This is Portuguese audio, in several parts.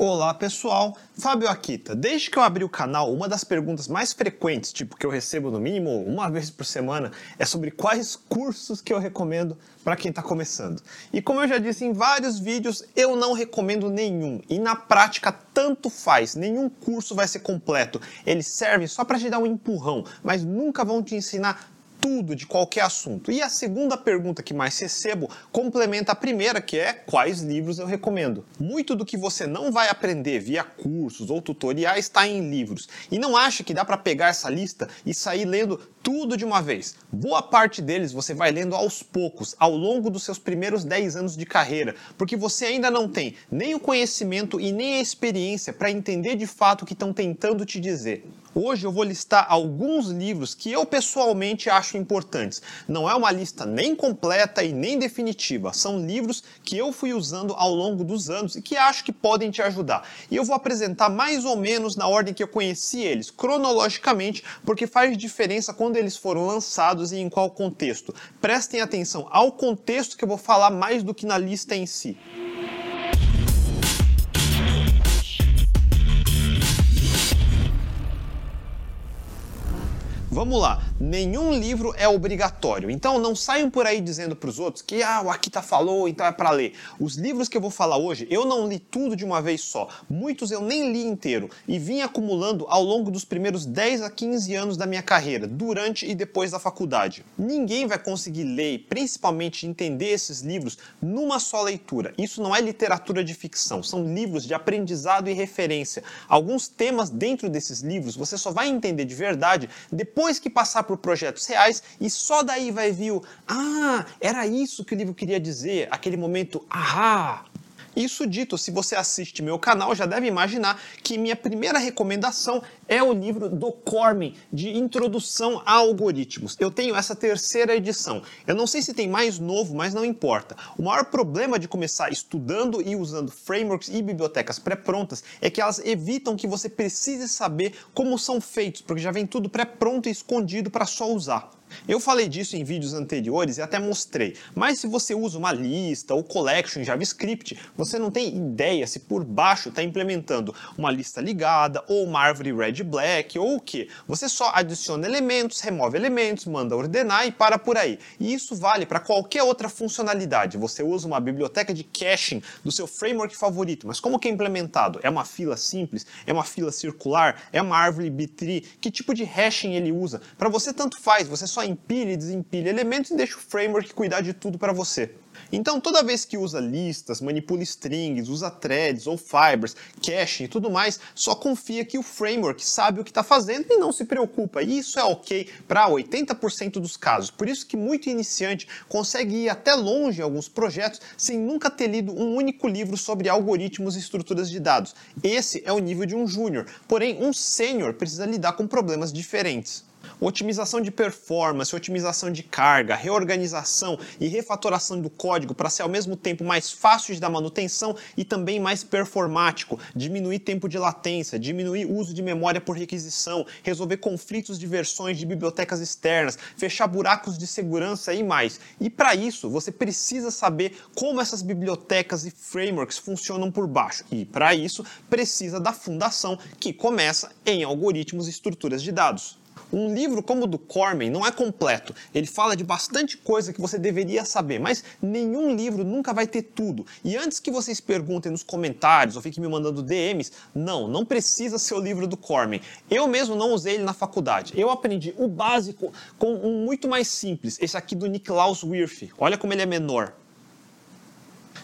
Olá pessoal, Fábio Akita. Desde que eu abri o canal, uma das perguntas mais frequentes, tipo que eu recebo no mínimo uma vez por semana, é sobre quais cursos que eu recomendo para quem está começando. E como eu já disse em vários vídeos, eu não recomendo nenhum. E na prática, tanto faz. Nenhum curso vai ser completo. Eles servem só para te dar um empurrão, mas nunca vão te ensinar tudo de qualquer assunto. E a segunda pergunta que mais recebo complementa a primeira, que é quais livros eu recomendo. Muito do que você não vai aprender via cursos ou tutoriais está em livros. E não acha que dá para pegar essa lista e sair lendo tudo de uma vez. Boa parte deles você vai lendo aos poucos, ao longo dos seus primeiros 10 anos de carreira, porque você ainda não tem nem o conhecimento e nem a experiência para entender de fato o que estão tentando te dizer. Hoje eu vou listar alguns livros que eu pessoalmente acho importantes. Não é uma lista nem completa e nem definitiva, são livros que eu fui usando ao longo dos anos e que acho que podem te ajudar. E eu vou apresentar mais ou menos na ordem que eu conheci eles, cronologicamente, porque faz diferença quando eles foram lançados e em qual contexto. Prestem atenção ao contexto que eu vou falar mais do que na lista em si. Vamos lá, nenhum livro é obrigatório. Então não saiam por aí dizendo para os outros que ah, o Akita falou, então é para ler. Os livros que eu vou falar hoje, eu não li tudo de uma vez só. Muitos eu nem li inteiro e vim acumulando ao longo dos primeiros 10 a 15 anos da minha carreira, durante e depois da faculdade. Ninguém vai conseguir ler e principalmente entender esses livros numa só leitura. Isso não é literatura de ficção, são livros de aprendizado e referência. Alguns temas dentro desses livros você só vai entender de verdade depois depois que passar por projetos reais e só daí vai vir o ah, era isso que o livro queria dizer, aquele momento ahá. Isso dito, se você assiste meu canal, já deve imaginar que minha primeira recomendação é o livro do Cormen, de Introdução a Algoritmos. Eu tenho essa terceira edição. Eu não sei se tem mais novo, mas não importa. O maior problema de começar estudando e usando frameworks e bibliotecas pré-prontas é que elas evitam que você precise saber como são feitos, porque já vem tudo pré-pronto e escondido para só usar. Eu falei disso em vídeos anteriores e até mostrei, mas se você usa uma lista ou collection em JavaScript, você não tem ideia se por baixo está implementando uma lista ligada ou uma árvore red black ou o que. Você só adiciona elementos, remove elementos, manda ordenar e para por aí. E isso vale para qualquer outra funcionalidade. Você usa uma biblioteca de caching do seu framework favorito, mas como que é implementado? É uma fila simples? É uma fila circular? É uma árvore B-tree? Que tipo de hashing ele usa? Para você tanto faz, você só só empilha e desempilha elementos e deixa o framework cuidar de tudo para você. Então, toda vez que usa listas, manipula strings, usa threads ou fibers, caching e tudo mais, só confia que o framework sabe o que está fazendo e não se preocupa. E isso é ok para 80% dos casos. Por isso que muito iniciante consegue ir até longe em alguns projetos sem nunca ter lido um único livro sobre algoritmos e estruturas de dados. Esse é o nível de um júnior. Porém, um sênior precisa lidar com problemas diferentes otimização de performance, otimização de carga, reorganização e refatoração do código para ser ao mesmo tempo mais fácil de dar manutenção e também mais performático, diminuir tempo de latência, diminuir uso de memória por requisição, resolver conflitos de versões de bibliotecas externas, fechar buracos de segurança e mais. E para isso, você precisa saber como essas bibliotecas e frameworks funcionam por baixo. E para isso, precisa da fundação que começa em algoritmos e estruturas de dados. Um livro como o do Corman não é completo. Ele fala de bastante coisa que você deveria saber, mas nenhum livro nunca vai ter tudo. E antes que vocês perguntem nos comentários ou fiquem me mandando DMs, não, não precisa ser o livro do Corman. Eu mesmo não usei ele na faculdade. Eu aprendi o básico com um muito mais simples, esse aqui do Niklaus Wirth. Olha como ele é menor.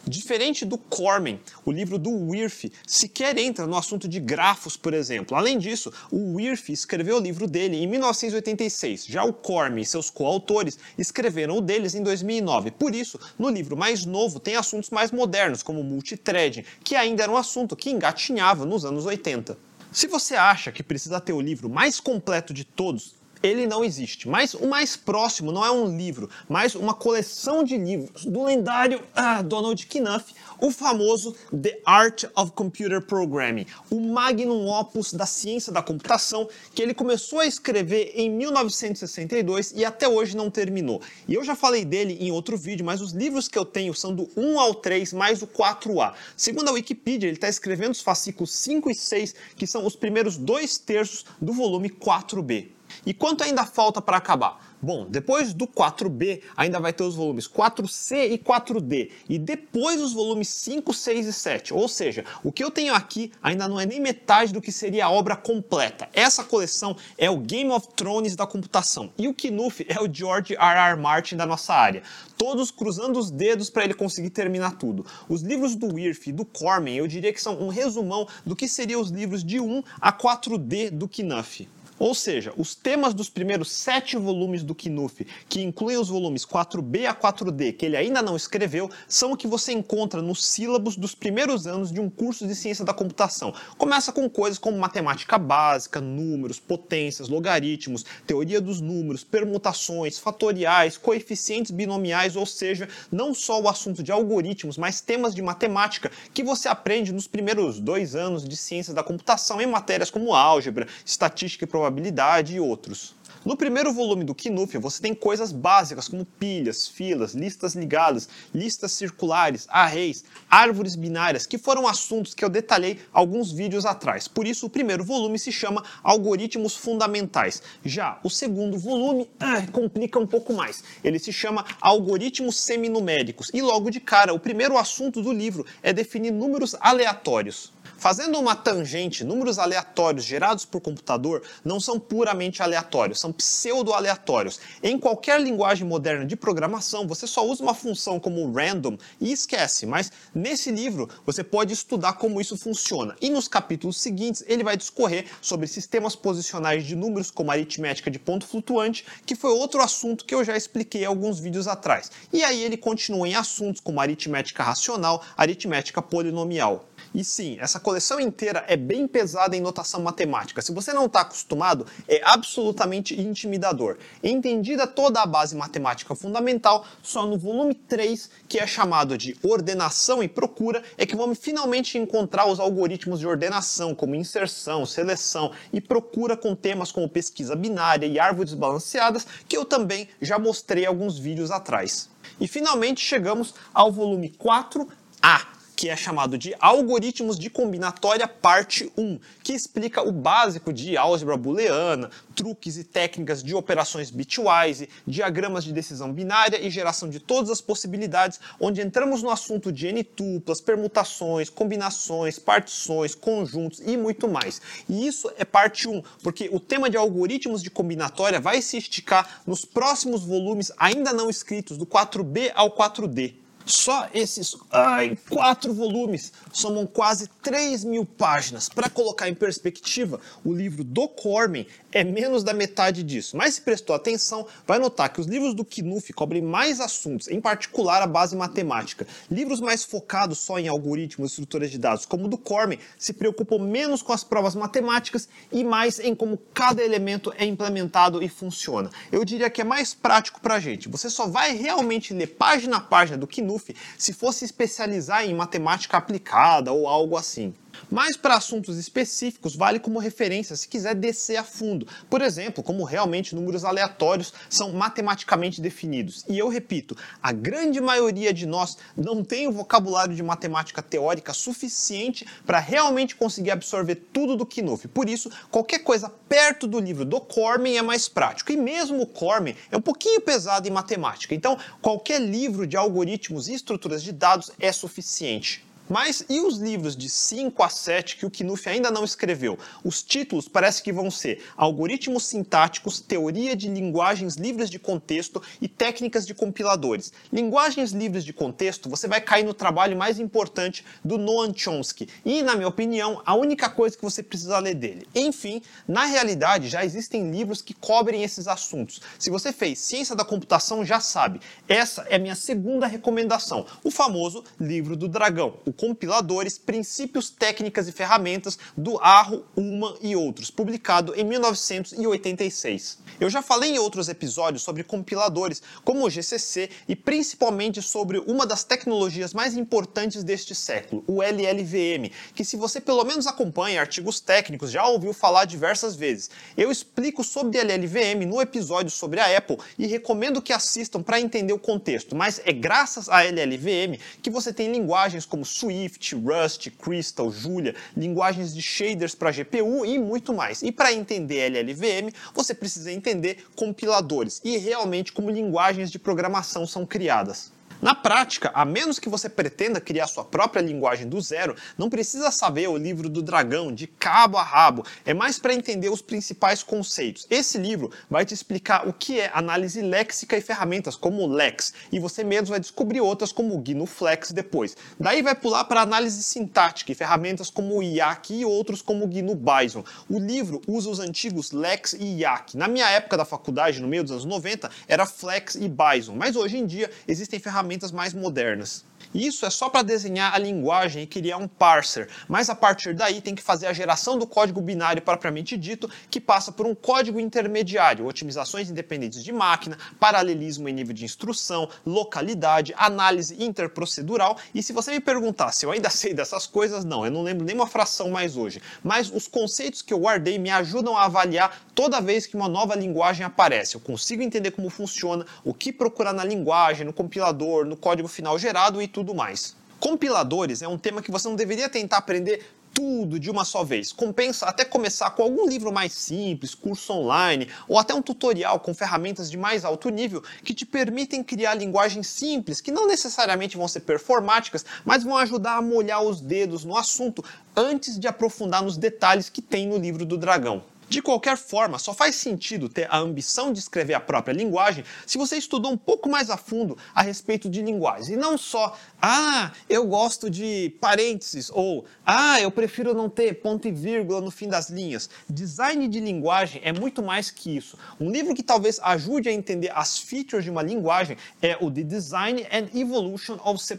Diferente do Corman, o livro do Wirth sequer entra no assunto de grafos, por exemplo. Além disso, o Wirth escreveu o livro dele em 1986. Já o Corman e seus coautores escreveram o deles em 2009. Por isso, no livro mais novo tem assuntos mais modernos, como multithreading, que ainda era um assunto que engatinhava nos anos 80. Se você acha que precisa ter o livro mais completo de todos, ele não existe. Mas o mais próximo não é um livro, mas uma coleção de livros do lendário ah, Donald Knuth, o famoso The Art of Computer Programming, o magnum opus da ciência da computação, que ele começou a escrever em 1962 e até hoje não terminou. E eu já falei dele em outro vídeo, mas os livros que eu tenho são do 1 ao 3 mais o 4A. Segundo a Wikipedia, ele está escrevendo os fascículos 5 e 6, que são os primeiros dois terços do volume 4B. E quanto ainda falta para acabar? Bom, depois do 4B ainda vai ter os volumes 4C e 4D e depois os volumes 5, 6 e 7. Ou seja, o que eu tenho aqui ainda não é nem metade do que seria a obra completa. Essa coleção é o Game of Thrones da computação e o Knuth é o George R. R. Martin da nossa área. Todos cruzando os dedos para ele conseguir terminar tudo. Os livros do Wirth e do Corman eu diria que são um resumão do que seriam os livros de 1 a 4D do Knuth. Ou seja, os temas dos primeiros sete volumes do Knuth, que incluem os volumes 4B a 4D, que ele ainda não escreveu, são o que você encontra nos sílabos dos primeiros anos de um curso de ciência da computação. Começa com coisas como matemática básica, números, potências, logaritmos, teoria dos números, permutações, fatoriais, coeficientes binomiais, ou seja, não só o assunto de algoritmos, mas temas de matemática que você aprende nos primeiros dois anos de ciência da computação em matérias como álgebra, estatística e probabilidade probabilidade e outros. No primeiro volume do Knuth, você tem coisas básicas como pilhas, filas, listas ligadas, listas circulares, arrays, árvores binárias, que foram assuntos que eu detalhei alguns vídeos atrás. Por isso, o primeiro volume se chama Algoritmos Fundamentais. Já o segundo volume ah, complica um pouco mais. Ele se chama Algoritmos Seminuméricos. E logo de cara, o primeiro assunto do livro é definir números aleatórios. Fazendo uma tangente, números aleatórios gerados por computador não são puramente aleatórios, são pseudo-aleatórios. Em qualquer linguagem moderna de programação, você só usa uma função como random e esquece, mas nesse livro você pode estudar como isso funciona. E nos capítulos seguintes ele vai discorrer sobre sistemas posicionais de números como aritmética de ponto flutuante, que foi outro assunto que eu já expliquei alguns vídeos atrás. E aí ele continua em assuntos como aritmética racional, aritmética polinomial. E sim, essa coleção inteira é bem pesada em notação matemática. Se você não está acostumado, é absolutamente intimidador. Entendida toda a base matemática fundamental, só no volume 3, que é chamado de Ordenação e Procura, é que vamos finalmente encontrar os algoritmos de ordenação, como inserção, seleção e procura com temas como pesquisa binária e árvores balanceadas, que eu também já mostrei alguns vídeos atrás. E finalmente chegamos ao volume 4A, que é chamado de Algoritmos de Combinatória Parte 1, que explica o básico de álgebra booleana, truques e técnicas de operações bitwise, diagramas de decisão binária e geração de todas as possibilidades, onde entramos no assunto de n-tuplas, permutações, combinações, partições, conjuntos e muito mais. E isso é parte 1, porque o tema de algoritmos de combinatória vai se esticar nos próximos volumes ainda não escritos, do 4B ao 4D. Só esses ai, quatro volumes somam quase 3 mil páginas. Para colocar em perspectiva, o livro do Cormen é menos da metade disso. Mas se prestou atenção, vai notar que os livros do Knuth cobrem mais assuntos, em particular a base matemática. Livros mais focados só em algoritmos e estruturas de dados, como o do Cormen, se preocupam menos com as provas matemáticas e mais em como cada elemento é implementado e funciona. Eu diria que é mais prático para a gente. Você só vai realmente ler página a página do Knuth se fosse especializar em matemática aplicada ou algo assim. Mas para assuntos específicos, vale como referência se quiser descer a fundo. Por exemplo, como realmente números aleatórios são matematicamente definidos. E eu repito, a grande maioria de nós não tem o vocabulário de matemática teórica suficiente para realmente conseguir absorver tudo do Knuth. Por isso, qualquer coisa perto do livro do Cormen é mais prático. E mesmo o Cormen é um pouquinho pesado em matemática. Então, qualquer livro de algoritmos e estruturas de dados é suficiente. Mas e os livros de 5 a 7 que o Knuth ainda não escreveu? Os títulos parece que vão ser Algoritmos Sintáticos, Teoria de Linguagens Livres de Contexto e Técnicas de Compiladores. Linguagens livres de contexto, você vai cair no trabalho mais importante do Noam Chomsky. E, na minha opinião, a única coisa que você precisa ler dele. Enfim, na realidade, já existem livros que cobrem esses assuntos. Se você fez Ciência da Computação, já sabe. Essa é a minha segunda recomendação. O famoso Livro do Dragão, Compiladores, Princípios, Técnicas e Ferramentas do Arro, Uma e Outros, publicado em 1986. Eu já falei em outros episódios sobre compiladores, como o GCC, e principalmente sobre uma das tecnologias mais importantes deste século, o LLVM, que se você pelo menos acompanha artigos técnicos, já ouviu falar diversas vezes. Eu explico sobre LLVM no episódio sobre a Apple e recomendo que assistam para entender o contexto, mas é graças a LLVM que você tem linguagens como Swift, Rust, Crystal, Julia, linguagens de shaders para GPU e muito mais. E para entender LLVM, você precisa entender compiladores e realmente como linguagens de programação são criadas. Na prática, a menos que você pretenda criar sua própria linguagem do zero, não precisa saber o livro do dragão de cabo a rabo, é mais para entender os principais conceitos. Esse livro vai te explicar o que é análise léxica e ferramentas como o Lex, e você mesmo vai descobrir outras como o GNU-Flex depois. Daí vai pular para análise sintática e ferramentas como o IAC e outros como o GNU-Bison. O livro usa os antigos Lex e IAC. Na minha época da faculdade, no meio dos anos 90, era Flex e Bison, mas hoje em dia existem ferramentas ferramentas mais modernas. Isso é só para desenhar a linguagem e criar um parser, mas a partir daí tem que fazer a geração do código binário propriamente dito, que passa por um código intermediário, otimizações independentes de máquina, paralelismo em nível de instrução, localidade, análise interprocedural. E se você me perguntar se eu ainda sei dessas coisas, não, eu não lembro nem uma fração mais hoje. Mas os conceitos que eu guardei me ajudam a avaliar toda vez que uma nova linguagem aparece. Eu consigo entender como funciona, o que procurar na linguagem, no compilador, no código final gerado e tudo mais. Compiladores é um tema que você não deveria tentar aprender tudo de uma só vez. Compensa até começar com algum livro mais simples, curso online ou até um tutorial com ferramentas de mais alto nível que te permitem criar linguagens simples que não necessariamente vão ser performáticas, mas vão ajudar a molhar os dedos no assunto antes de aprofundar nos detalhes que tem no livro do dragão. De qualquer forma, só faz sentido ter a ambição de escrever a própria linguagem se você estudou um pouco mais a fundo a respeito de linguagens. E não só, ah, eu gosto de parênteses, ou ah, eu prefiro não ter ponto e vírgula no fim das linhas. Design de linguagem é muito mais que isso. Um livro que talvez ajude a entender as features de uma linguagem é o The Design and Evolution of C++,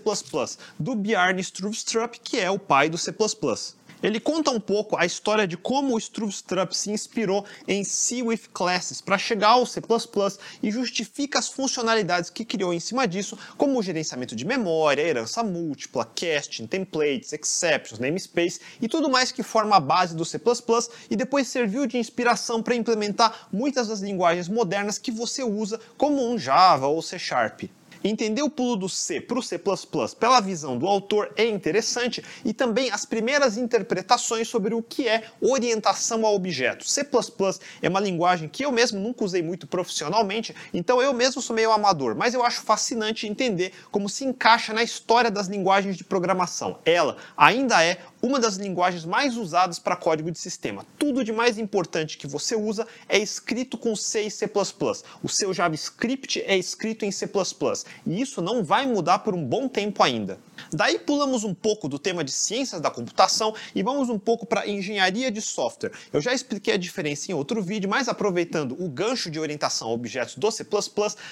do Bjarne Stroustrup, que é o pai do C++. Ele conta um pouco a história de como o Struve-Strup se inspirou em C with Classes para chegar ao C++ e justifica as funcionalidades que criou em cima disso, como o gerenciamento de memória, herança múltipla, casting, templates, exceptions, namespace e tudo mais que forma a base do C++ e depois serviu de inspiração para implementar muitas das linguagens modernas que você usa, como um Java ou C Sharp. Entender o pulo do C para o C++ pela visão do autor é interessante e também as primeiras interpretações sobre o que é orientação a objetos. C++ é uma linguagem que eu mesmo nunca usei muito profissionalmente, então eu mesmo sou meio amador, mas eu acho fascinante entender como se encaixa na história das linguagens de programação. Ela ainda é uma das linguagens mais usadas para código de sistema. Tudo de mais importante que você usa é escrito com C e C++. O seu JavaScript é escrito em C++. E isso não vai mudar por um bom tempo ainda. Daí pulamos um pouco do tema de ciências da computação e vamos um pouco para engenharia de software. Eu já expliquei a diferença em outro vídeo, mas aproveitando o gancho de orientação a objetos do C++,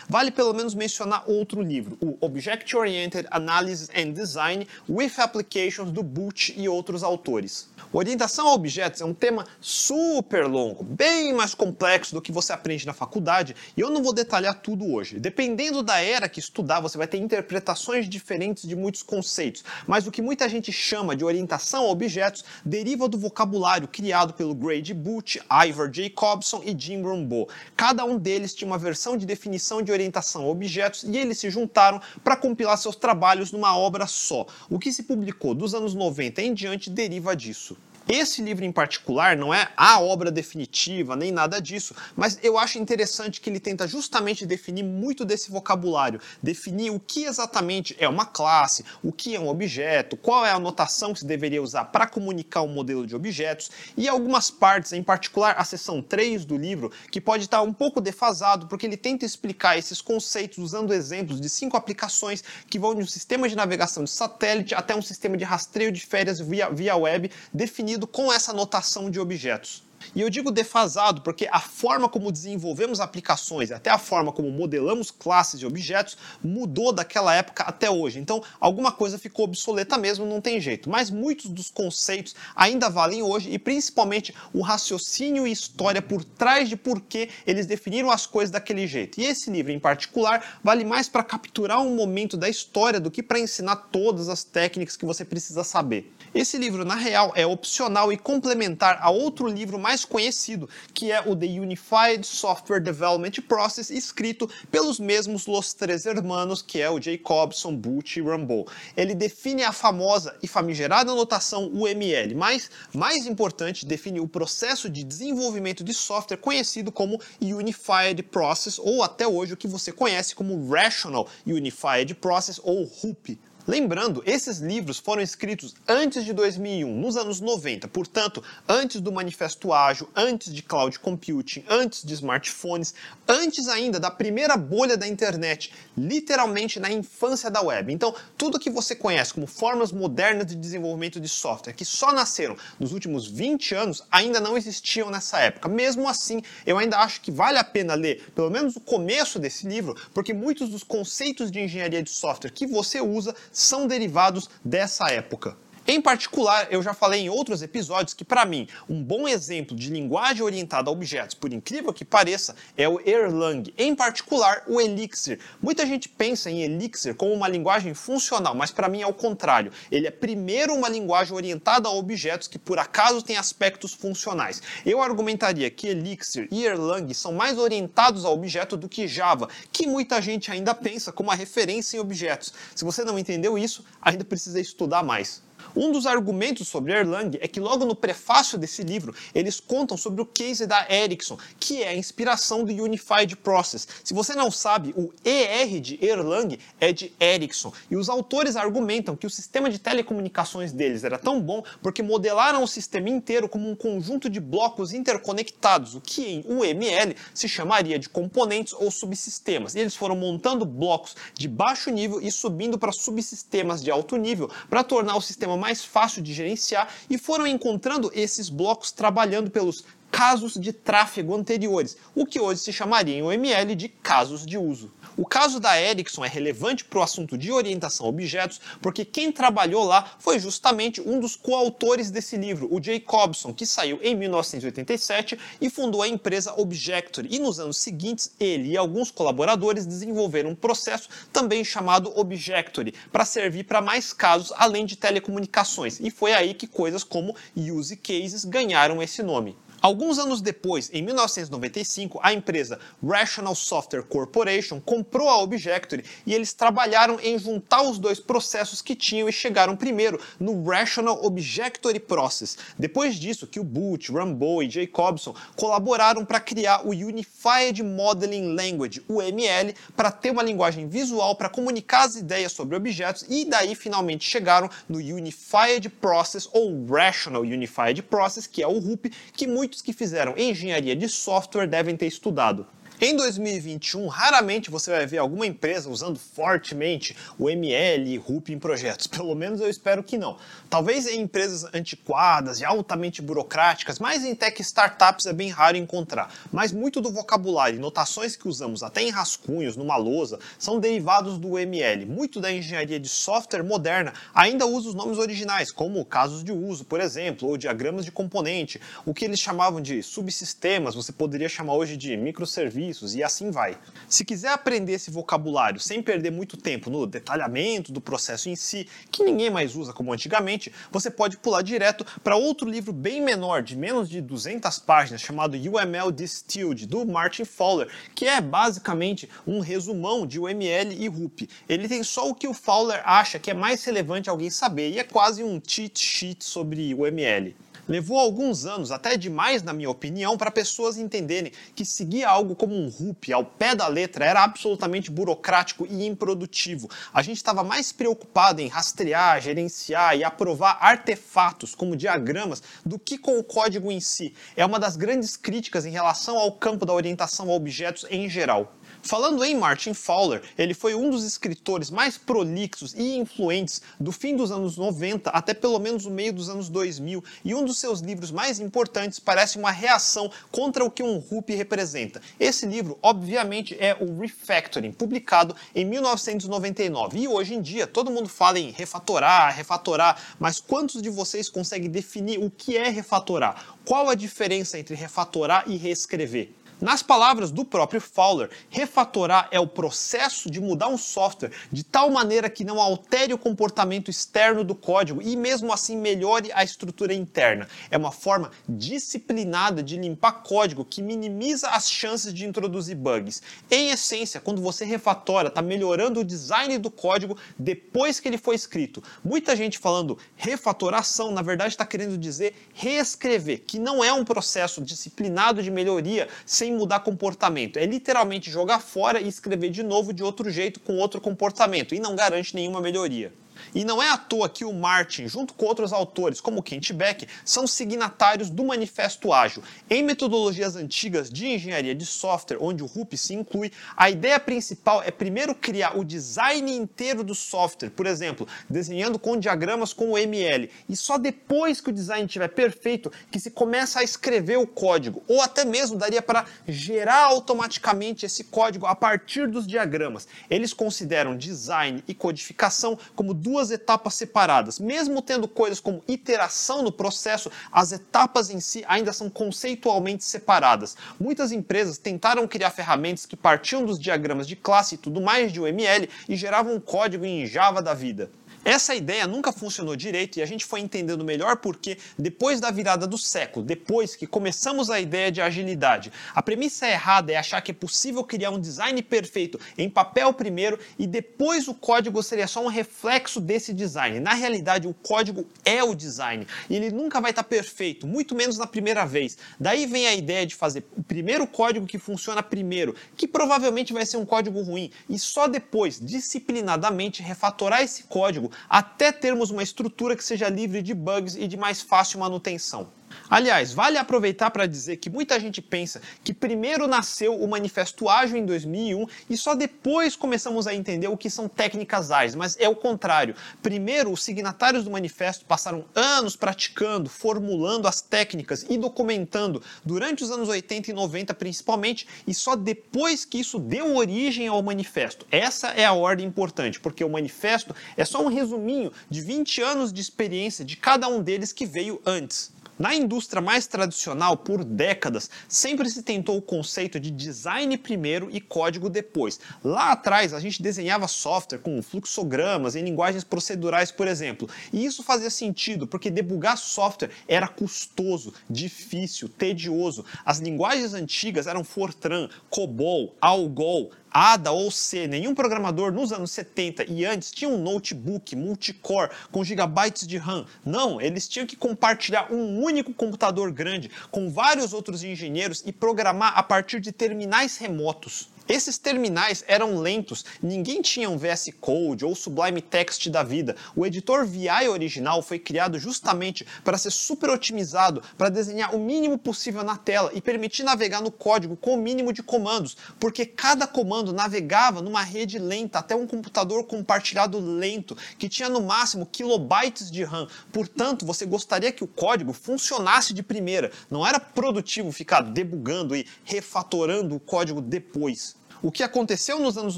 vale pelo menos mencionar outro livro, o Object Oriented Analysis and Design with Applications do Butch e outros autores. Orientação a objetos é um tema super longo, bem mais complexo do que você aprende na faculdade, e eu não vou detalhar tudo hoje. Dependendo da era que estudar, você vai ter interpretações diferentes de muitos conceitos, mas o que muita gente chama de orientação a objetos deriva do vocabulário criado pelo Grady Booth, Ivor Jacobson e Jim Rombaugh. Cada um deles tinha uma versão de definição de orientação a objetos e eles se juntaram para compilar seus trabalhos numa obra só. O que se publicou dos anos 90 em diante deriva disso. Esse livro em particular não é a obra definitiva, nem nada disso, mas eu acho interessante que ele tenta justamente definir muito desse vocabulário, definir o que exatamente é uma classe, o que é um objeto, qual é a notação que se deveria usar para comunicar um modelo de objetos, e algumas partes, em particular a seção 3 do livro, que pode estar um pouco defasado, porque ele tenta explicar esses conceitos usando exemplos de cinco aplicações que vão de um sistema de navegação de satélite até um sistema de rastreio de férias via, via web definido definido com essa notação de objetos. E eu digo defasado porque a forma como desenvolvemos aplicações, até a forma como modelamos classes e objetos, mudou daquela época até hoje. Então, alguma coisa ficou obsoleta mesmo, não tem jeito. Mas muitos dos conceitos ainda valem hoje e principalmente o raciocínio e história por trás de por que eles definiram as coisas daquele jeito. E esse livro em particular vale mais para capturar um momento da história do que para ensinar todas as técnicas que você precisa saber. Esse livro, na real, é opcional e complementar a outro livro mais conhecido, que é o The Unified Software Development Process, escrito pelos mesmos Los Tres Hermanos, que é o Jacobson, Butch e Rambo. Ele define a famosa e famigerada notação UML, mas, mais importante, define o processo de desenvolvimento de software conhecido como Unified Process, ou até hoje o que você conhece como Rational Unified Process, ou RUP. Lembrando, esses livros foram escritos antes de 2001, nos anos 90, portanto, antes do Manifesto Ágil, antes de cloud computing, antes de smartphones, antes ainda da primeira bolha da internet, literalmente na infância da web. Então, tudo que você conhece como formas modernas de desenvolvimento de software, que só nasceram nos últimos 20 anos, ainda não existiam nessa época. Mesmo assim, eu ainda acho que vale a pena ler pelo menos o começo desse livro, porque muitos dos conceitos de engenharia de software que você usa são derivados dessa época. Em particular, eu já falei em outros episódios que, para mim, um bom exemplo de linguagem orientada a objetos, por incrível que pareça, é o Erlang, em particular o Elixir. Muita gente pensa em Elixir como uma linguagem funcional, mas para mim é o contrário. Ele é primeiro uma linguagem orientada a objetos que por acaso tem aspectos funcionais. Eu argumentaria que Elixir e Erlang são mais orientados a objeto do que Java, que muita gente ainda pensa como uma referência em objetos. Se você não entendeu isso, ainda precisa estudar mais. Um dos argumentos sobre Erlang é que logo no prefácio desse livro eles contam sobre o case da Ericsson, que é a inspiração do Unified Process. Se você não sabe, o ER de Erlang é de Ericsson. E os autores argumentam que o sistema de telecomunicações deles era tão bom porque modelaram o sistema inteiro como um conjunto de blocos interconectados, o que em UML se chamaria de componentes ou subsistemas. E eles foram montando blocos de baixo nível e subindo para subsistemas de alto nível para tornar o sistema mais fácil de gerenciar e foram encontrando esses blocos trabalhando pelos casos de tráfego anteriores, o que hoje se chamaria em OML de casos de uso. O caso da Ericsson é relevante para o assunto de orientação a objetos, porque quem trabalhou lá foi justamente um dos coautores desse livro, o Jacobson, que saiu em 1987 e fundou a empresa Objectory. E nos anos seguintes, ele e alguns colaboradores desenvolveram um processo também chamado Objectory, para servir para mais casos além de telecomunicações. E foi aí que coisas como use cases ganharam esse nome. Alguns anos depois, em 1995, a empresa Rational Software Corporation comprou a Objectory e eles trabalharam em juntar os dois processos que tinham e chegaram primeiro no Rational Objectory Process. Depois disso, que o Butch, Rambo e Jacobson colaboraram para criar o Unified Modeling Language, UML, para ter uma linguagem visual para comunicar as ideias sobre objetos e daí finalmente chegaram no Unified Process ou Rational Unified Process, que é o RUP, que muito muitos que fizeram engenharia de software devem ter estudado. Em 2021, raramente você vai ver alguma empresa usando fortemente o ML e RUP em projetos. Pelo menos eu espero que não. Talvez em empresas antiquadas e altamente burocráticas, mas em tech startups é bem raro encontrar. Mas muito do vocabulário e notações que usamos até em rascunhos, numa lousa, são derivados do ML. Muito da engenharia de software moderna ainda usa os nomes originais, como casos de uso, por exemplo, ou diagramas de componente. O que eles chamavam de subsistemas, você poderia chamar hoje de microserviços e assim vai. Se quiser aprender esse vocabulário sem perder muito tempo no detalhamento do processo em si, que ninguém mais usa como antigamente, você pode pular direto para outro livro bem menor, de menos de 200 páginas, chamado UML Distilled, do Martin Fowler, que é basicamente um resumão de UML e RUP. Ele tem só o que o Fowler acha que é mais relevante alguém saber e é quase um cheat sheet sobre UML. Levou alguns anos, até demais na minha opinião, para pessoas entenderem que seguir algo como um RUP ao pé da letra era absolutamente burocrático e improdutivo. A gente estava mais preocupado em rastrear, gerenciar e aprovar artefatos como diagramas do que com o código em si. É uma das grandes críticas em relação ao campo da orientação a objetos em geral. Falando em Martin Fowler, ele foi um dos escritores mais prolixos e influentes do fim dos anos 90 até pelo menos o meio dos anos 2000, e um dos seus livros mais importantes parece uma reação contra o que um RUP representa. Esse livro, obviamente, é o Refactoring, publicado em 1999. E hoje em dia todo mundo fala em refatorar, refatorar, mas quantos de vocês conseguem definir o que é refatorar? Qual a diferença entre refatorar e reescrever? Nas palavras do próprio Fowler, refatorar é o processo de mudar um software de tal maneira que não altere o comportamento externo do código e mesmo assim melhore a estrutura interna. É uma forma disciplinada de limpar código que minimiza as chances de introduzir bugs. Em essência, quando você refatora, está melhorando o design do código depois que ele foi escrito. Muita gente falando refatoração, na verdade está querendo dizer reescrever, que não é um processo disciplinado de melhoria sem mudar comportamento. É literalmente jogar fora e escrever de novo de outro jeito com outro comportamento e não garante nenhuma melhoria. E não é à toa que o Martin, junto com outros autores, como Kent Beck, são signatários do Manifesto Ágil. Em metodologias antigas de engenharia de software, onde o RUP se inclui, a ideia principal é primeiro criar o design inteiro do software, por exemplo, desenhando com diagramas com o ML, e só depois que o design estiver perfeito que se começa a escrever o código, ou até mesmo daria para gerar automaticamente esse código a partir dos diagramas. Eles consideram design e codificação como duas duas etapas separadas. Mesmo tendo coisas como iteração no processo, as etapas em si ainda são conceitualmente separadas. Muitas empresas tentaram criar ferramentas que partiam dos diagramas de classe e tudo mais de UML e geravam código em Java da vida. Essa ideia nunca funcionou direito e a gente foi entendendo melhor porque depois da virada do século, depois que começamos a ideia de agilidade, a premissa errada é achar que é possível criar um design perfeito em papel primeiro e depois o código seria só um reflexo desse design. Na realidade, o código é o design e ele nunca vai estar perfeito, muito menos na primeira vez. Daí vem a ideia de fazer o primeiro código que funciona primeiro, que provavelmente vai ser um código ruim, e só depois, disciplinadamente, refatorar esse código até termos uma estrutura que seja livre de bugs e de mais fácil manutenção. Aliás, vale aproveitar para dizer que muita gente pensa que primeiro nasceu o Manifesto Ágil em 2001 e só depois começamos a entender o que são técnicas ágeis, mas é o contrário. Primeiro, os signatários do manifesto passaram anos praticando, formulando as técnicas e documentando durante os anos 80 e 90 principalmente, e só depois que isso deu origem ao manifesto. Essa é a ordem importante, porque o manifesto é só um resuminho de 20 anos de experiência de cada um deles que veio antes. Na indústria mais tradicional, por décadas, sempre se tentou o conceito de design primeiro e código depois. Lá atrás, a gente desenhava software com fluxogramas em linguagens procedurais, por exemplo. E isso fazia sentido, porque debugar software era custoso, difícil, tedioso. As linguagens antigas eram Fortran, COBOL, ALGOL, ADA ou C, nenhum programador nos anos 70 e antes tinha um notebook multicore com gigabytes de RAM. Não, eles tinham que compartilhar um único computador grande com vários outros engenheiros e programar a partir de terminais remotos. Esses terminais eram lentos, ninguém tinha um VS Code ou Sublime Text da vida. O editor VI original foi criado justamente para ser super otimizado, para desenhar o mínimo possível na tela e permitir navegar no código com o mínimo de comandos, porque cada comando navegava numa rede lenta até um computador compartilhado lento, que tinha no máximo kilobytes de RAM. Portanto, você gostaria que o código funcionasse de primeira. Não era produtivo ficar debugando e refatorando o código depois. O que aconteceu nos anos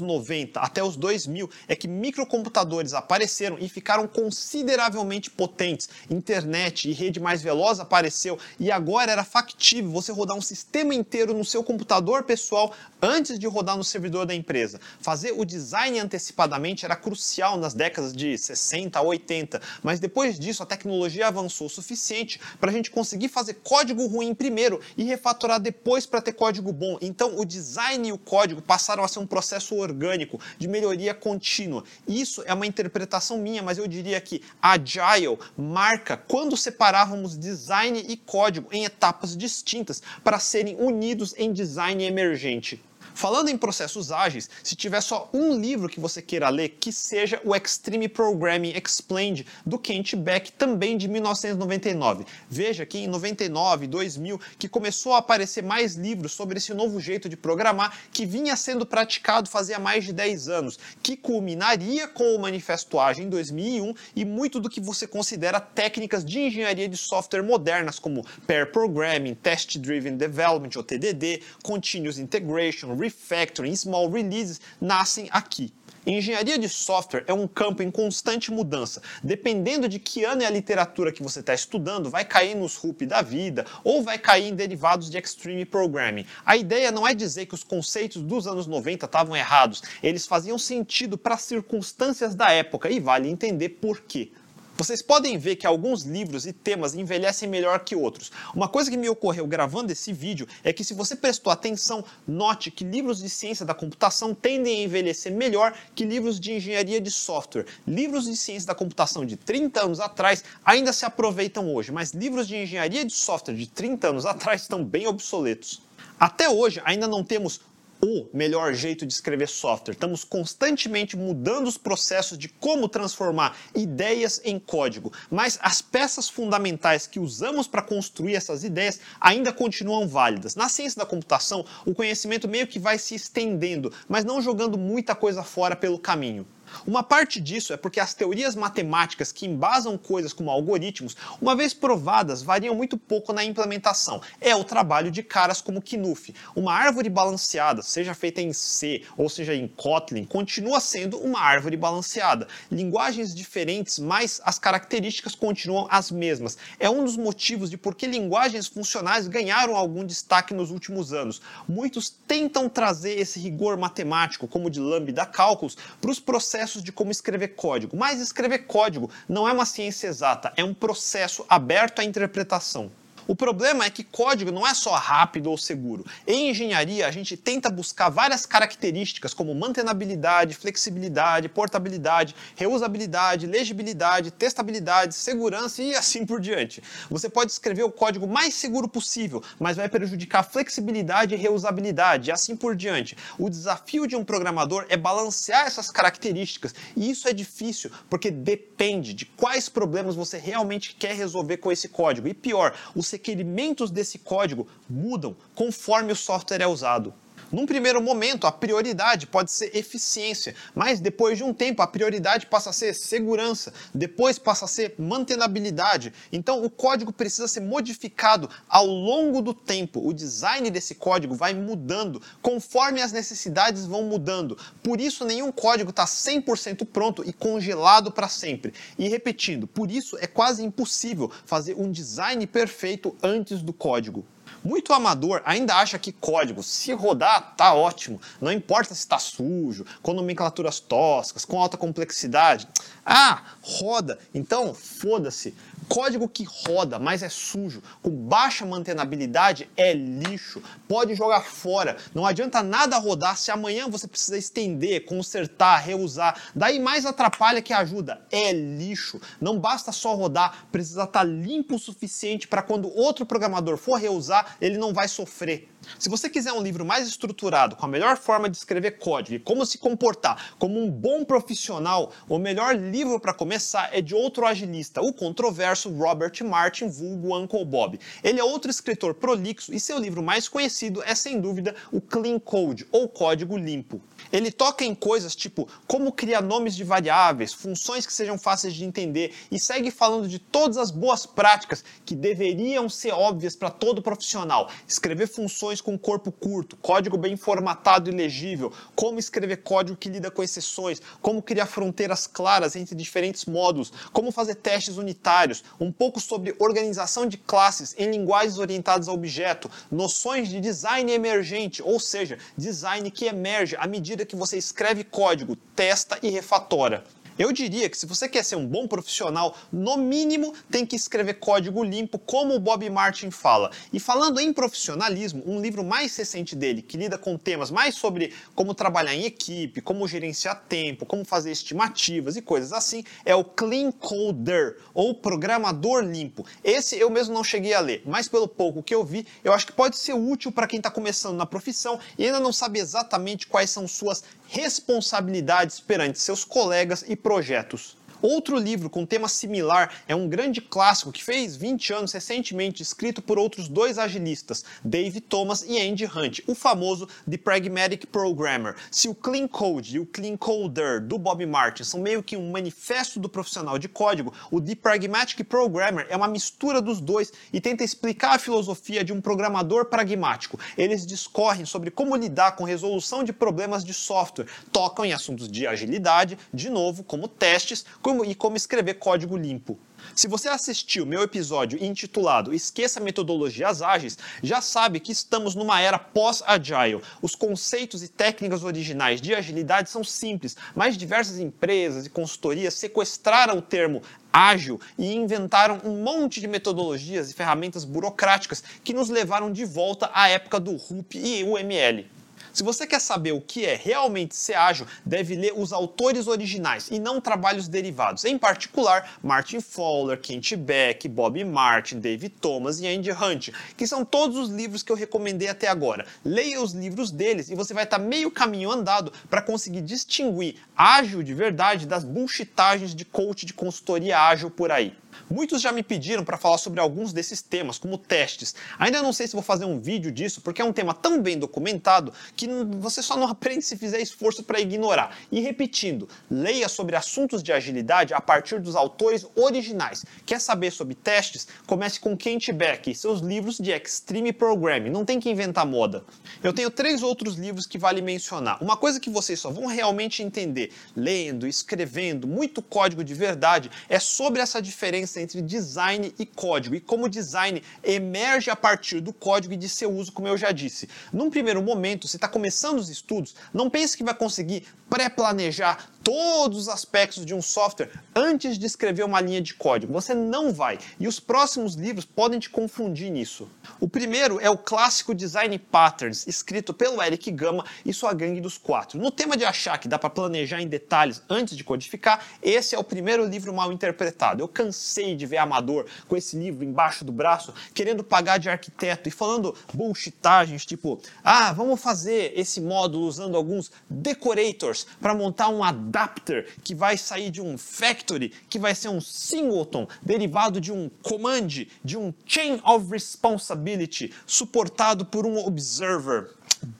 90 até os 2000 é que microcomputadores apareceram e ficaram consideravelmente potentes. Internet e rede mais veloz apareceu e agora era factível você rodar um sistema inteiro no seu computador pessoal antes de rodar no servidor da empresa. Fazer o design antecipadamente era crucial nas décadas de 60 a 80, mas depois disso a tecnologia avançou o suficiente para a gente conseguir fazer código ruim primeiro e refatorar depois para ter código bom. Então o design e o código a ser um processo orgânico de melhoria contínua. Isso é uma interpretação minha, mas eu diria que Agile marca quando separávamos design e código em etapas distintas para serem unidos em design emergente. Falando em processos ágeis, se tiver só um livro que você queira ler, que seja o Extreme Programming Explained, do Kent Beck, também de 1999. Veja que em 99, 2000, que começou a aparecer mais livros sobre esse novo jeito de programar que vinha sendo praticado fazia mais de 10 anos, que culminaria com o Manifesto Ágil em 2001 e muito do que você considera técnicas de engenharia de software modernas, como Pair Programming, Test Driven Development, ou TDD, Continuous Integration, refactoring, small releases nascem aqui. Engenharia de software é um campo em constante mudança. Dependendo de que ano é a literatura que você está estudando, vai cair nos RUP da vida ou vai cair em derivados de Extreme Programming. A ideia não é dizer que os conceitos dos anos 90 estavam errados, eles faziam sentido para as circunstâncias da época e vale entender por quê. Vocês podem ver que alguns livros e temas envelhecem melhor que outros. Uma coisa que me ocorreu gravando esse vídeo é que se você prestou atenção, note que livros de ciência da computação tendem a envelhecer melhor que livros de engenharia de software. Livros de ciência da computação de 30 anos atrás ainda se aproveitam hoje, mas livros de engenharia de software de 30 anos atrás estão bem obsoletos. Até hoje ainda não temos o melhor jeito de escrever software. Estamos constantemente mudando os processos de como transformar ideias em código, mas as peças fundamentais que usamos para construir essas ideias ainda continuam válidas. Na ciência da computação, o conhecimento meio que vai se estendendo, mas não jogando muita coisa fora pelo caminho. Uma parte disso é porque as teorias matemáticas que embasam coisas como algoritmos, uma vez provadas, variam muito pouco na implementação. É o trabalho de caras como Knuth. Uma árvore balanceada, seja feita em C ou seja em Kotlin, continua sendo uma árvore balanceada. Linguagens diferentes, mas as características continuam as mesmas. É um dos motivos de por que linguagens funcionais ganharam algum destaque nos últimos anos. Muitos tentam trazer esse rigor matemático, como de Lambda Cálculos, para os processos processos de como escrever código. Mas escrever código não é uma ciência exata, é um processo aberto à interpretação. O problema é que código não é só rápido ou seguro. Em engenharia, a gente tenta buscar várias características como mantenabilidade, flexibilidade, portabilidade, reusabilidade, legibilidade, testabilidade, segurança e assim por diante. Você pode escrever o código mais seguro possível, mas vai prejudicar flexibilidade e reusabilidade e assim por diante. O desafio de um programador é balancear essas características e isso é difícil porque depende de quais problemas você realmente quer resolver com esse código. E pior, o requerimentos desse código mudam conforme o software é usado. Num primeiro momento, a prioridade pode ser eficiência, mas depois de um tempo, a prioridade passa a ser segurança, depois passa a ser mantenabilidade. Então, o código precisa ser modificado ao longo do tempo. O design desse código vai mudando conforme as necessidades vão mudando. Por isso, nenhum código está 100% pronto e congelado para sempre. E repetindo, por isso é quase impossível fazer um design perfeito antes do código. Muito amador ainda acha que código, se rodar, tá ótimo. Não importa se está sujo, com nomenclaturas toscas, com alta complexidade. Ah, roda. Então, foda-se. Código que roda, mas é sujo, com baixa mantenabilidade, é lixo. Pode jogar fora. Não adianta nada rodar se amanhã você precisa estender, consertar, reusar. Daí mais atrapalha que ajuda. É lixo. Não basta só rodar, precisa estar tá limpo o suficiente para quando outro programador for reusar, ele não vai sofrer. Se você quiser um livro mais estruturado, com a melhor forma de escrever código e como se comportar como um bom profissional, o melhor livro para começar é de outro agilista, o controverso Robert Martin, vulgo Uncle Bob. Ele é outro escritor prolixo e seu livro mais conhecido é, sem dúvida, o Clean Code, ou Código Limpo. Ele toca em coisas tipo como criar nomes de variáveis, funções que sejam fáceis de entender e segue falando de todas as boas práticas que deveriam ser óbvias para todo profissional. Escrever funções com corpo curto, código bem formatado e legível, como escrever código que lida com exceções, como criar fronteiras claras entre diferentes módulos, como fazer testes unitários, um pouco sobre organização de classes em linguagens orientadas a objeto, noções de design emergente, ou seja, design que emerge à medida que você escreve código, testa e refatora. Eu diria que se você quer ser um bom profissional, no mínimo tem que escrever código limpo, como o Bob Martin fala. E falando em profissionalismo, um livro mais recente dele, que lida com temas mais sobre como trabalhar em equipe, como gerenciar tempo, como fazer estimativas e coisas assim, é o Clean Coder, ou Programador Limpo. Esse eu mesmo não cheguei a ler, mas pelo pouco que eu vi, eu acho que pode ser útil para quem está começando na profissão e ainda não sabe exatamente quais são suas responsabilidades perante seus colegas e projetos. Outro livro com tema similar é um grande clássico que fez 20 anos recentemente, escrito por outros dois agilistas, Dave Thomas e Andy Hunt, o famoso The Pragmatic Programmer. Se o Clean Code e o Clean Coder do Bob Martin são meio que um manifesto do profissional de código, o The Pragmatic Programmer é uma mistura dos dois e tenta explicar a filosofia de um programador pragmático. Eles discorrem sobre como lidar com resolução de problemas de software, tocam em assuntos de agilidade, de novo, como testes, como, e como escrever código limpo. Se você assistiu meu episódio intitulado Esqueça Metodologias Ágeis, já sabe que estamos numa era pós-agile. Os conceitos e técnicas originais de agilidade são simples, mas diversas empresas e consultorias sequestraram o termo ágil e inventaram um monte de metodologias e ferramentas burocráticas que nos levaram de volta à época do RUP e UML. Se você quer saber o que é realmente ser ágil, deve ler os autores originais e não trabalhos derivados, em particular Martin Fowler, Kent Beck, Bob Martin, David Thomas e Andy Hunt, que são todos os livros que eu recomendei até agora. Leia os livros deles e você vai estar meio caminho andado para conseguir distinguir ágil de verdade das bullshitagens de coach de consultoria ágil por aí. Muitos já me pediram para falar sobre alguns desses temas, como testes. Ainda não sei se vou fazer um vídeo disso, porque é um tema tão bem documentado que você só não aprende se fizer esforço para ignorar. E repetindo, leia sobre assuntos de agilidade a partir dos autores originais. Quer saber sobre testes? Comece com Kent Beck e seus livros de Extreme Programming. Não tem que inventar moda. Eu tenho três outros livros que vale mencionar. Uma coisa que vocês só vão realmente entender lendo, escrevendo, muito código de verdade, é sobre essa diferença diferença entre design e código e como design emerge a partir do código e de seu uso, como eu já disse. Num primeiro momento, se está começando os estudos, não pense que vai conseguir pré-planejar todos os aspectos de um software antes de escrever uma linha de código. Você não vai. E os próximos livros podem te confundir nisso. O primeiro é o clássico Design Patterns, escrito pelo Eric Gama e sua gangue dos quatro. No tema de achar que dá para planejar em detalhes antes de codificar, esse é o primeiro livro mal interpretado. Eu cansei de ver amador com esse livro embaixo do braço, querendo pagar de arquiteto e falando bullshitagens tipo: ah, vamos fazer esse módulo usando alguns decorators para montar um adapter que vai sair de um factory, que vai ser um singleton, derivado de um command, de um chain of responsibility, suportado por um observer.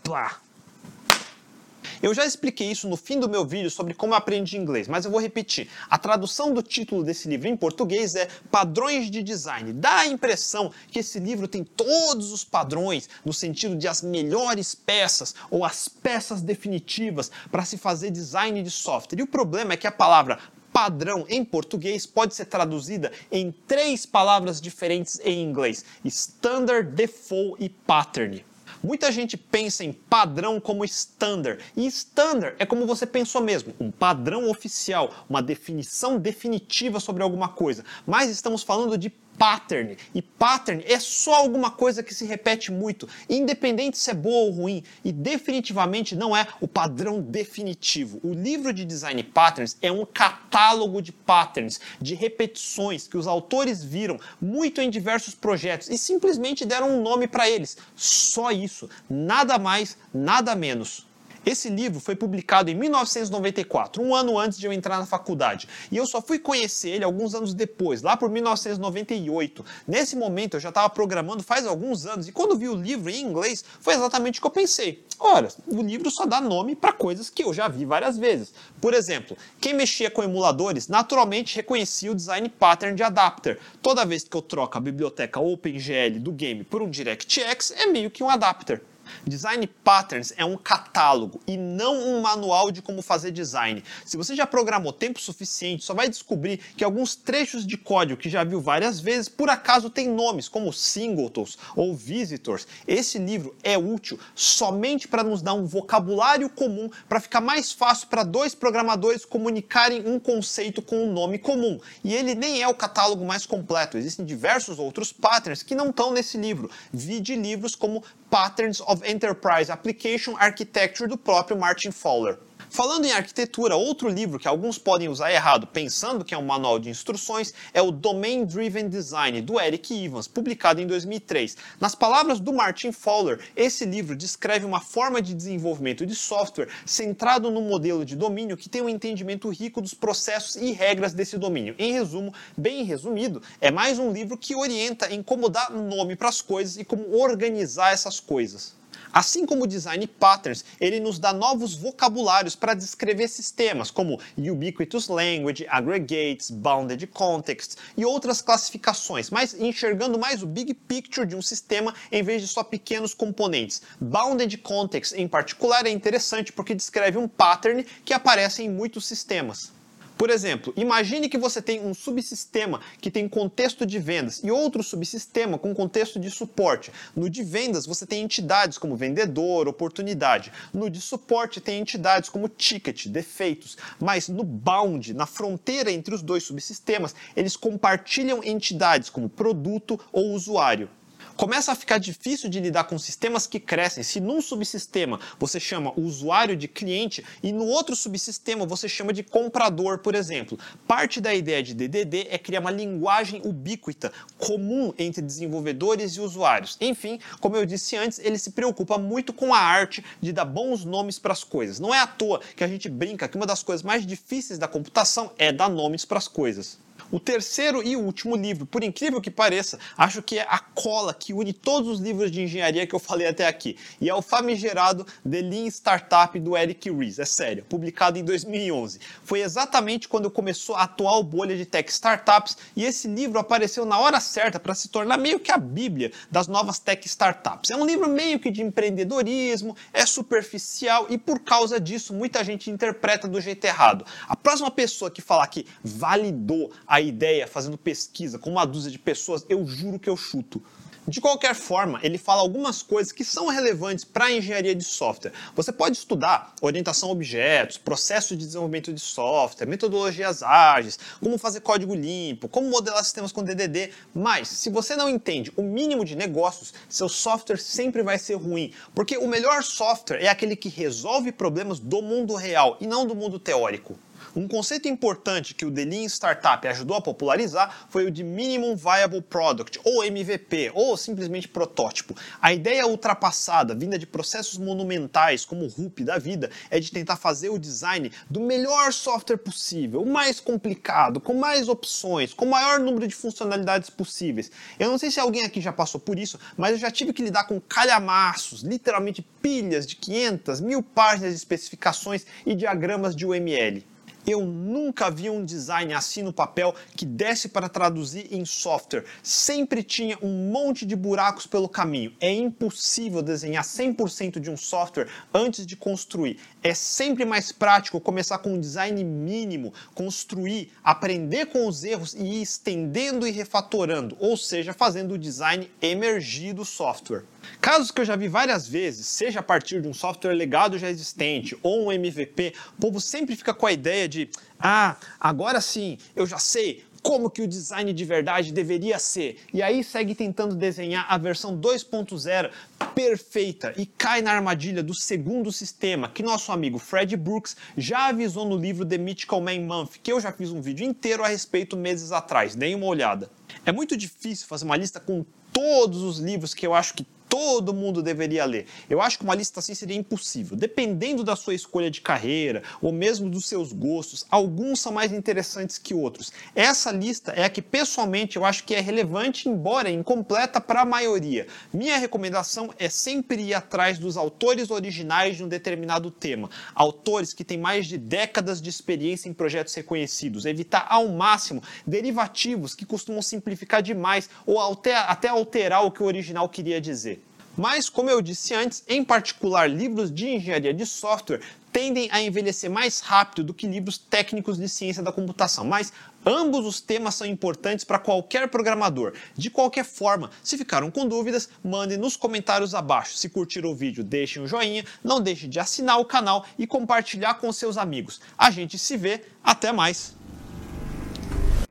Blá. Eu já expliquei isso no fim do meu vídeo sobre como eu aprendi inglês, mas eu vou repetir. A tradução do título desse livro em português é Padrões de Design. Dá a impressão que esse livro tem todos os padrões, no sentido de as melhores peças ou as peças definitivas para se fazer design de software. E o problema é que a palavra padrão em português pode ser traduzida em três palavras diferentes em inglês: standard, default e pattern. Muita gente pensa em padrão como standard, e standard é como você pensou mesmo, um padrão oficial, uma definição definitiva sobre alguma coisa. Mas estamos falando de pattern. E pattern é só alguma coisa que se repete muito, independente se é boa ou ruim, e definitivamente não é o padrão definitivo. O livro de design patterns é um catálogo de patterns, de repetições que os autores viram muito em diversos projetos e simplesmente deram um nome para eles. Só isso, nada mais, nada menos. Esse livro foi publicado em 1994, um ano antes de eu entrar na faculdade. E eu só fui conhecer ele alguns anos depois, lá por 1998. Nesse momento eu já estava programando faz alguns anos e quando vi o livro em inglês foi exatamente o que eu pensei. Ora, o livro só dá nome para coisas que eu já vi várias vezes. Por exemplo, quem mexia com emuladores naturalmente reconhecia o design pattern de adapter. Toda vez que eu troco a biblioteca OpenGL do game por um DirectX, é meio que um adapter. Design Patterns é um catálogo e não um manual de como fazer design. Se você já programou tempo suficiente, só vai descobrir que alguns trechos de código que já viu várias vezes, por acaso tem nomes como singletons ou visitors. Esse livro é útil somente para nos dar um vocabulário comum para ficar mais fácil para dois programadores comunicarem um conceito com um nome comum. E ele nem é o catálogo mais completo. Existem diversos outros patterns que não estão nesse livro. Vi de livros como Patterns of Enterprise Application Architecture do próprio Martin Fowler. Falando em arquitetura, outro livro que alguns podem usar errado, pensando que é um manual de instruções, é o Domain Driven Design, do Eric Evans, publicado em 2003. Nas palavras do Martin Fowler, esse livro descreve uma forma de desenvolvimento de software centrado no modelo de domínio que tem um entendimento rico dos processos e regras desse domínio. Em resumo, bem resumido, é mais um livro que orienta em como dar nome para as coisas e como organizar essas coisas. Assim como o design patterns, ele nos dá novos vocabulários para descrever sistemas, como ubiquitous language, aggregates, bounded context e outras classificações, mas enxergando mais o big picture de um sistema em vez de só pequenos componentes. Bounded context, em particular, é interessante porque descreve um pattern que aparece em muitos sistemas. Por exemplo, imagine que você tem um subsistema que tem contexto de vendas e outro subsistema com contexto de suporte. No de vendas, você tem entidades como vendedor, oportunidade. No de suporte, tem entidades como ticket, defeitos. Mas no bound, na fronteira entre os dois subsistemas, eles compartilham entidades como produto ou usuário começa a ficar difícil de lidar com sistemas que crescem. Se num subsistema você chama o usuário de cliente e no outro subsistema você chama de comprador, por exemplo. Parte da ideia de DDD é criar uma linguagem ubíquita, comum entre desenvolvedores e usuários. Enfim, como eu disse antes, ele se preocupa muito com a arte de dar bons nomes para as coisas. Não é à toa que a gente brinca que uma das coisas mais difíceis da computação é dar nomes para as coisas. O terceiro e último livro, por incrível que pareça, acho que é a cola que une todos os livros de engenharia que eu falei até aqui. E é o famigerado The Lean Startup do Eric Ries, é sério, publicado em 2011. Foi exatamente quando começou a atual bolha de tech startups e esse livro apareceu na hora certa para se tornar meio que a bíblia das novas tech startups. É um livro meio que de empreendedorismo, é superficial e por causa disso muita gente interpreta do jeito errado. A próxima pessoa que falar que validou a a ideia fazendo pesquisa com uma dúzia de pessoas, eu juro que eu chuto. De qualquer forma, ele fala algumas coisas que são relevantes para a engenharia de software. Você pode estudar orientação a objetos, processo de desenvolvimento de software, metodologias ágeis, como fazer código limpo, como modelar sistemas com DDD, mas se você não entende o mínimo de negócios, seu software sempre vai ser ruim, porque o melhor software é aquele que resolve problemas do mundo real e não do mundo teórico. Um conceito importante que o The Lean Startup ajudou a popularizar foi o de Minimum Viable Product, ou MVP, ou simplesmente protótipo. A ideia ultrapassada, vinda de processos monumentais como o RUP da vida, é de tentar fazer o design do melhor software possível, o mais complicado, com mais opções, com o maior número de funcionalidades possíveis. Eu não sei se alguém aqui já passou por isso, mas eu já tive que lidar com calhamaços, literalmente pilhas de 500, mil páginas de especificações e diagramas de UML. Eu nunca vi um design assim no papel que desse para traduzir em software. Sempre tinha um monte de buracos pelo caminho. É impossível desenhar 100% de um software antes de construir. É sempre mais prático começar com um design mínimo, construir, aprender com os erros e ir estendendo e refatorando, ou seja, fazendo o design emergir do software. Casos que eu já vi várias vezes, seja a partir de um software legado já existente ou um MVP, o povo sempre fica com a ideia de: ah, agora sim, eu já sei como que o design de verdade deveria ser. E aí segue tentando desenhar a versão 2.0 perfeita e cai na armadilha do segundo sistema que nosso amigo Fred Brooks já avisou no livro The Mythical Man Month, que eu já fiz um vídeo inteiro a respeito meses atrás, deem uma olhada. É muito difícil fazer uma lista com todos os livros que eu acho que todo mundo deveria ler. Eu acho que uma lista assim seria impossível. Dependendo da sua escolha de carreira ou mesmo dos seus gostos, alguns são mais interessantes que outros. Essa lista é a que pessoalmente eu acho que é relevante, embora incompleta para a maioria. Minha recomendação é sempre ir atrás dos autores originais de um determinado tema, autores que têm mais de décadas de experiência em projetos reconhecidos, evitar ao máximo derivativos que costumam simplificar demais ou até alterar o que o original queria dizer. Mas, como eu disse antes, em particular livros de engenharia de software tendem a envelhecer mais rápido do que livros técnicos de ciência da computação. Mas ambos os temas são importantes para qualquer programador. De qualquer forma, se ficaram com dúvidas, mandem nos comentários abaixo. Se curtiram o vídeo, deixem um joinha, não deixe de assinar o canal e compartilhar com seus amigos. A gente se vê, até mais!